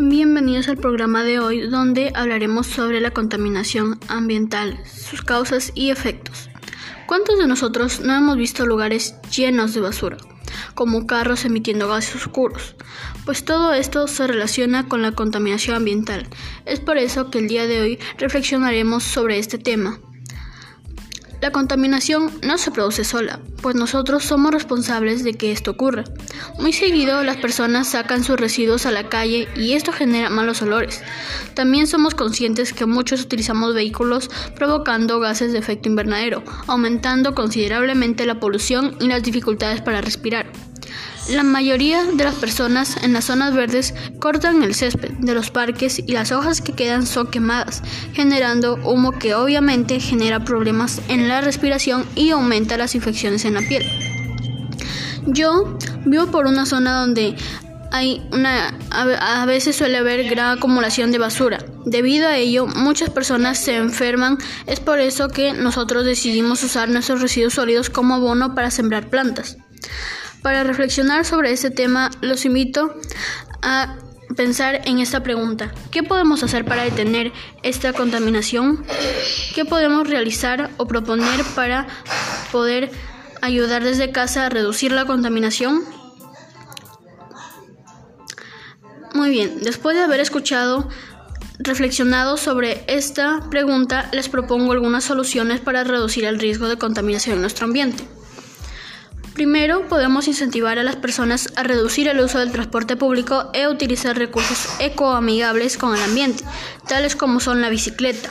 Bienvenidos al programa de hoy donde hablaremos sobre la contaminación ambiental, sus causas y efectos. ¿Cuántos de nosotros no hemos visto lugares llenos de basura, como carros emitiendo gases oscuros? Pues todo esto se relaciona con la contaminación ambiental. Es por eso que el día de hoy reflexionaremos sobre este tema. La contaminación no se produce sola, pues nosotros somos responsables de que esto ocurra. Muy seguido las personas sacan sus residuos a la calle y esto genera malos olores. También somos conscientes que muchos utilizamos vehículos provocando gases de efecto invernadero, aumentando considerablemente la polución y las dificultades para respirar. La mayoría de las personas en las zonas verdes cortan el césped de los parques y las hojas que quedan son quemadas, generando humo que obviamente genera problemas en la respiración y aumenta las infecciones en la piel. Yo vivo por una zona donde hay a veces suele haber gran acumulación de basura. Debido a ello, muchas personas se enferman. Es por eso que nosotros decidimos usar nuestros residuos sólidos como abono para sembrar plantas. Para reflexionar sobre este tema, los invito a pensar en esta pregunta. ¿Qué podemos hacer para detener esta contaminación? ¿Qué podemos realizar o proponer para poder ayudar desde casa a reducir la contaminación? Muy bien, después de haber escuchado, reflexionado sobre esta pregunta, les propongo algunas soluciones para reducir el riesgo de contaminación en nuestro ambiente. Primero, podemos incentivar a las personas a reducir el uso del transporte público e utilizar recursos ecoamigables con el ambiente, tales como son la bicicleta.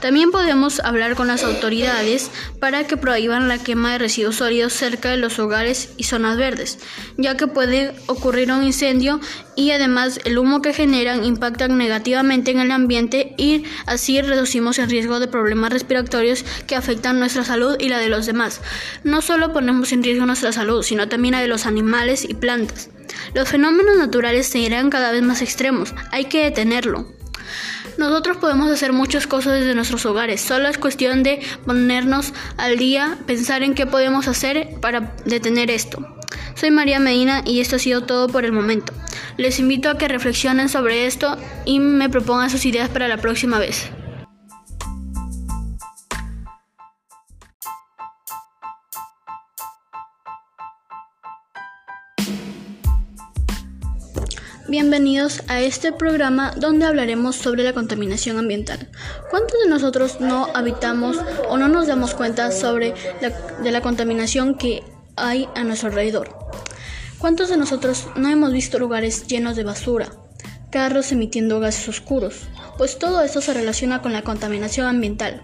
También podemos hablar con las autoridades para que prohíban la quema de residuos sólidos cerca de los hogares y zonas verdes, ya que puede ocurrir un incendio y además el humo que generan impacta negativamente en el ambiente y así reducimos el riesgo de problemas respiratorios que afectan nuestra salud y la de los demás. No solo ponemos en riesgo nuestra salud, sino también la de los animales y plantas. Los fenómenos naturales se irán cada vez más extremos, hay que detenerlo. Nosotros podemos hacer muchas cosas desde nuestros hogares, solo es cuestión de ponernos al día, pensar en qué podemos hacer para detener esto. Soy María Medina y esto ha sido todo por el momento. Les invito a que reflexionen sobre esto y me propongan sus ideas para la próxima vez. Bienvenidos a este programa donde hablaremos sobre la contaminación ambiental. ¿Cuántos de nosotros no habitamos o no nos damos cuenta sobre de la contaminación que hay a nuestro alrededor? ¿Cuántos de nosotros no hemos visto lugares llenos de basura, carros emitiendo gases oscuros? Pues todo esto se relaciona con la contaminación ambiental.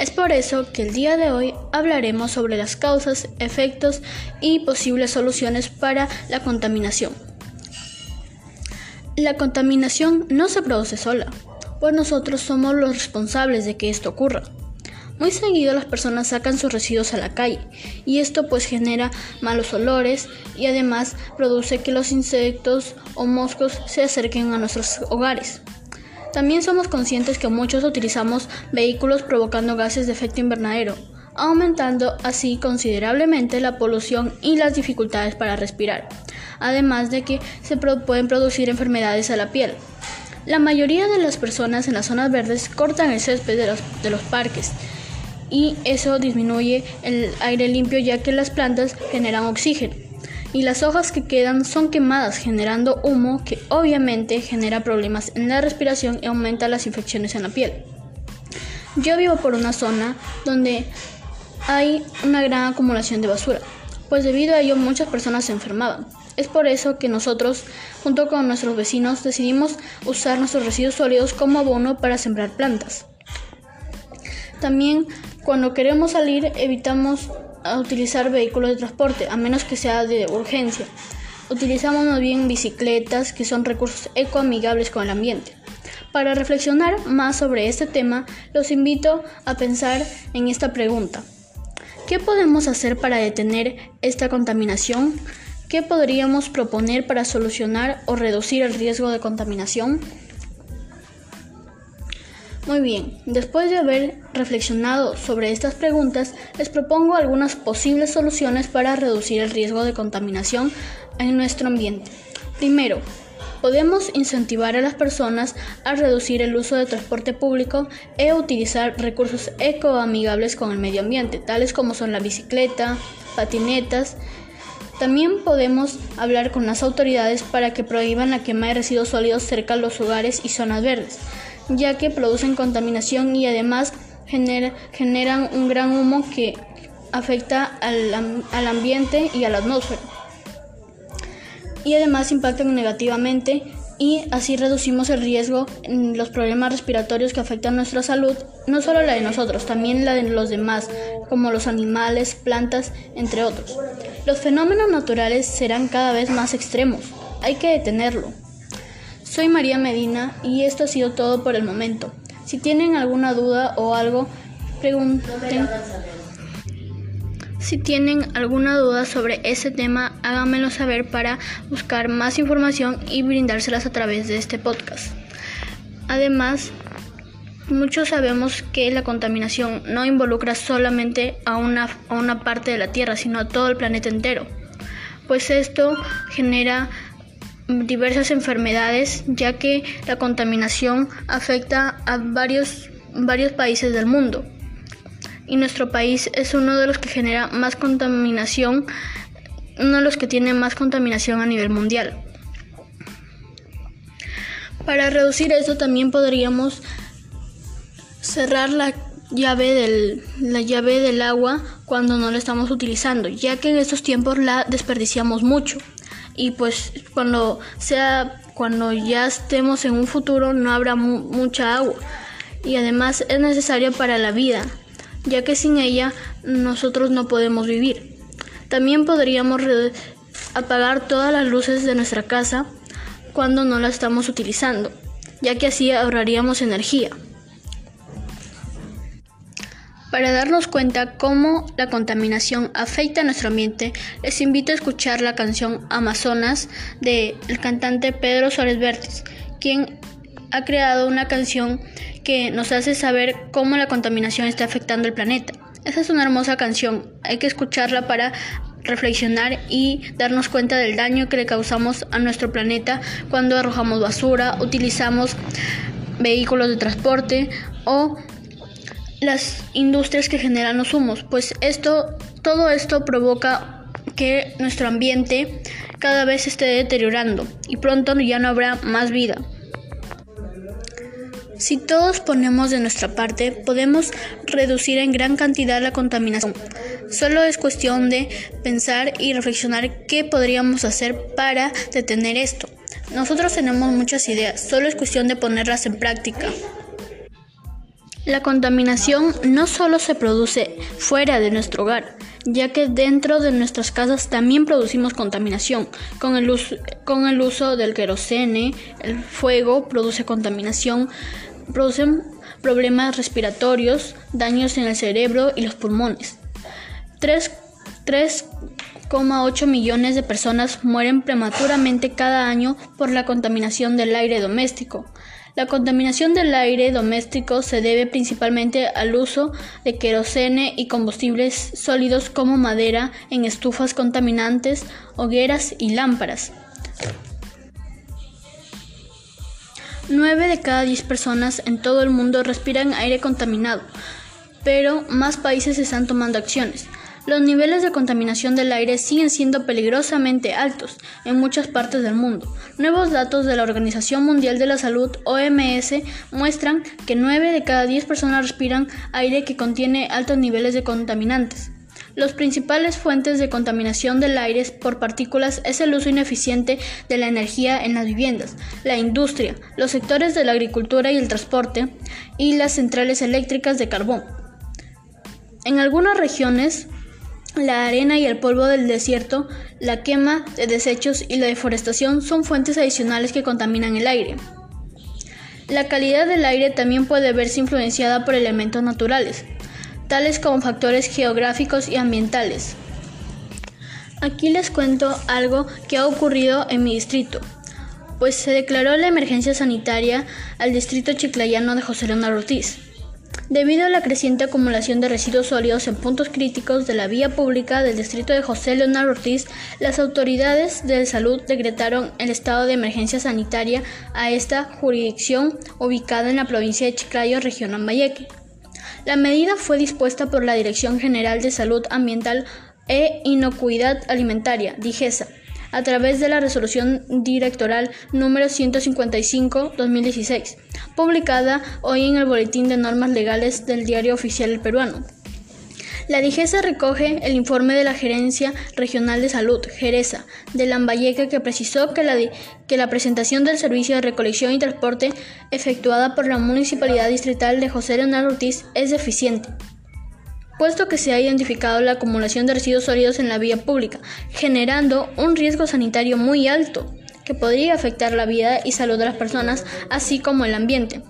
Es por eso que el día de hoy hablaremos sobre las causas, efectos y posibles soluciones para la contaminación. La contaminación no se produce sola, pues nosotros somos los responsables de que esto ocurra. Muy seguido las personas sacan sus residuos a la calle y esto pues genera malos olores y además produce que los insectos o moscos se acerquen a nuestros hogares. También somos conscientes que muchos utilizamos vehículos provocando gases de efecto invernadero, aumentando así considerablemente la polución y las dificultades para respirar además de que se pueden producir enfermedades a la piel. La mayoría de las personas en las zonas verdes cortan el césped de los, de los parques y eso disminuye el aire limpio ya que las plantas generan oxígeno y las hojas que quedan son quemadas generando humo que obviamente genera problemas en la respiración y aumenta las infecciones en la piel. Yo vivo por una zona donde hay una gran acumulación de basura, pues debido a ello muchas personas se enfermaban. Es por eso que nosotros, junto con nuestros vecinos, decidimos usar nuestros residuos sólidos como abono para sembrar plantas. También, cuando queremos salir, evitamos utilizar vehículos de transporte, a menos que sea de urgencia. Utilizamos más bien bicicletas, que son recursos ecoamigables con el ambiente. Para reflexionar más sobre este tema, los invito a pensar en esta pregunta. ¿Qué podemos hacer para detener esta contaminación? ¿Qué podríamos proponer para solucionar o reducir el riesgo de contaminación? Muy bien, después de haber reflexionado sobre estas preguntas, les propongo algunas posibles soluciones para reducir el riesgo de contaminación en nuestro ambiente. Primero, Podemos incentivar a las personas a reducir el uso de transporte público e utilizar recursos ecoamigables con el medio ambiente, tales como son la bicicleta, patinetas. También podemos hablar con las autoridades para que prohíban la quema de residuos sólidos cerca de los hogares y zonas verdes, ya que producen contaminación y además generan un gran humo que afecta al, al ambiente y a la atmósfera. Y además impactan negativamente y así reducimos el riesgo en los problemas respiratorios que afectan nuestra salud, no solo la de nosotros, también la de los demás, como los animales, plantas, entre otros. Los fenómenos naturales serán cada vez más extremos, hay que detenerlo. Soy María Medina y esto ha sido todo por el momento. Si tienen alguna duda o algo, pregunten. Si tienen alguna duda sobre ese tema, háganmelo saber para buscar más información y brindárselas a través de este podcast. Además, muchos sabemos que la contaminación no involucra solamente a una, a una parte de la Tierra, sino a todo el planeta entero, pues esto genera diversas enfermedades, ya que la contaminación afecta a varios, varios países del mundo y nuestro país es uno de los que genera más contaminación, uno de los que tiene más contaminación a nivel mundial. Para reducir eso también podríamos cerrar la llave del, la llave del agua cuando no la estamos utilizando, ya que en estos tiempos la desperdiciamos mucho. Y pues cuando sea cuando ya estemos en un futuro no habrá mucha agua y además es necesario para la vida ya que sin ella nosotros no podemos vivir. También podríamos apagar todas las luces de nuestra casa cuando no la estamos utilizando, ya que así ahorraríamos energía. Para darnos cuenta cómo la contaminación afecta a nuestro ambiente, les invito a escuchar la canción Amazonas del cantante Pedro Suárez Vértiz, quien ha creado una canción que nos hace saber cómo la contaminación está afectando el planeta. Esa es una hermosa canción, hay que escucharla para reflexionar y darnos cuenta del daño que le causamos a nuestro planeta cuando arrojamos basura, utilizamos vehículos de transporte o las industrias que generan los humos, pues esto todo esto provoca que nuestro ambiente cada vez esté deteriorando y pronto ya no habrá más vida. Si todos ponemos de nuestra parte, podemos reducir en gran cantidad la contaminación. Solo es cuestión de pensar y reflexionar qué podríamos hacer para detener esto. Nosotros tenemos muchas ideas, solo es cuestión de ponerlas en práctica. La contaminación no solo se produce fuera de nuestro hogar, ya que dentro de nuestras casas también producimos contaminación. Con el uso, del querosene, el fuego produce contaminación, producen problemas respiratorios, daños en el cerebro y los pulmones. 3,8 millones de personas mueren prematuramente cada año por la contaminación del aire doméstico. La contaminación del aire doméstico se debe principalmente al uso de querosene y combustibles sólidos como madera en estufas contaminantes, hogueras y lámparas. 9 de cada 10 personas en todo el mundo respiran aire contaminado, pero más países están tomando acciones. Los niveles de contaminación del aire siguen siendo peligrosamente altos en muchas partes del mundo. Nuevos datos de la Organización Mundial de la Salud, OMS, muestran que 9 de cada 10 personas respiran aire que contiene altos niveles de contaminantes. Las principales fuentes de contaminación del aire por partículas es el uso ineficiente de la energía en las viviendas, la industria, los sectores de la agricultura y el transporte y las centrales eléctricas de carbón. En algunas regiones, la arena y el polvo del desierto, la quema de desechos y la deforestación son fuentes adicionales que contaminan el aire. La calidad del aire también puede verse influenciada por elementos naturales, tales como factores geográficos y ambientales. Aquí les cuento algo que ha ocurrido en mi distrito, pues se declaró la emergencia sanitaria al distrito chiclayano de José Leonardo Ortiz. Debido a la creciente acumulación de residuos sólidos en puntos críticos de la vía pública del distrito de José Leonardo Ortiz, las autoridades de salud decretaron el estado de emergencia sanitaria a esta jurisdicción ubicada en la provincia de Chiclayo, región Ambayeque. La medida fue dispuesta por la Dirección General de Salud Ambiental e Inocuidad Alimentaria, DIGESA, a través de la resolución directoral número 155-2016, publicada hoy en el Boletín de Normas Legales del Diario Oficial Peruano. La DIGESA recoge el informe de la Gerencia Regional de Salud, Jereza, de Lambayeque, que precisó que la, que la presentación del servicio de recolección y transporte efectuada por la Municipalidad Distrital de José Leonardo Ortiz es deficiente puesto que se ha identificado la acumulación de residuos sólidos en la vía pública, generando un riesgo sanitario muy alto que podría afectar la vida y salud de las personas, así como el ambiente.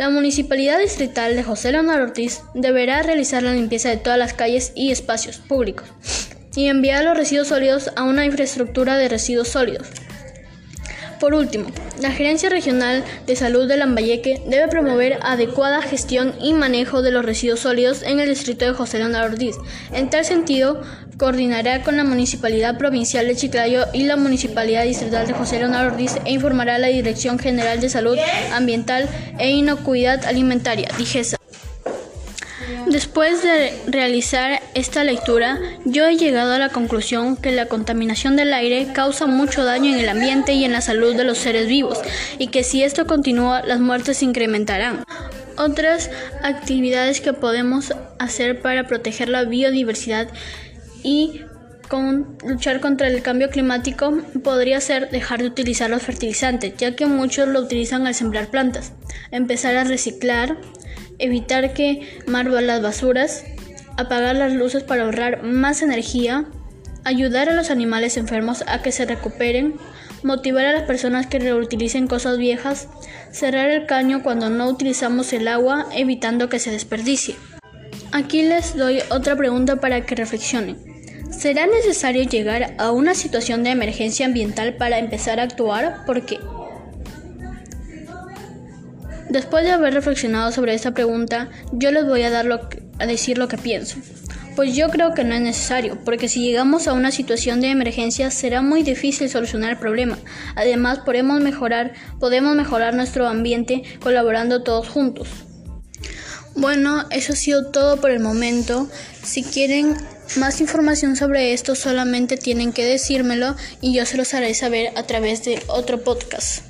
La Municipalidad Distrital de José Leonardo Ortiz deberá realizar la limpieza de todas las calles y espacios públicos y enviar los residuos sólidos a una infraestructura de residuos sólidos. Por último, la Gerencia Regional de Salud de Lambayeque debe promover adecuada gestión y manejo de los residuos sólidos en el distrito de José Leonardo Ortiz. En tal sentido, coordinará con la Municipalidad Provincial de Chiclayo y la Municipalidad Distrital de José Leonardo Ortiz e informará a la Dirección General de Salud Ambiental e Inocuidad Alimentaria, DIGESA. Después de realizar esta lectura, yo he llegado a la conclusión que la contaminación del aire causa mucho daño en el ambiente y en la salud de los seres vivos, y que si esto continúa, las muertes se incrementarán. Otras actividades que podemos hacer para proteger la biodiversidad y con luchar contra el cambio climático podría ser dejar de utilizar los fertilizantes, ya que muchos lo utilizan al sembrar plantas, empezar a reciclar, evitar que quemar las basuras, apagar las luces para ahorrar más energía, ayudar a los animales enfermos a que se recuperen, motivar a las personas que reutilicen cosas viejas, cerrar el caño cuando no utilizamos el agua, evitando que se desperdicie. Aquí les doy otra pregunta para que reflexionen. ¿Será necesario llegar a una situación de emergencia ambiental para empezar a actuar? ¿Por qué? Después de haber reflexionado sobre esta pregunta, yo les voy a, dar a decir lo que pienso. Pues yo creo que no es necesario, porque si llegamos a una situación de emergencia será muy difícil solucionar el problema. Además, podemos mejorar, podemos mejorar nuestro ambiente colaborando todos juntos. Bueno, eso ha sido todo por el momento. Si quieren más información sobre esto, solamente tienen que decírmelo y yo se los haré saber a través de otro podcast.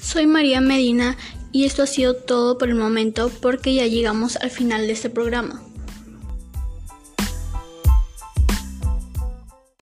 Soy María Medina y esto ha sido todo por el momento porque ya llegamos al final de este programa.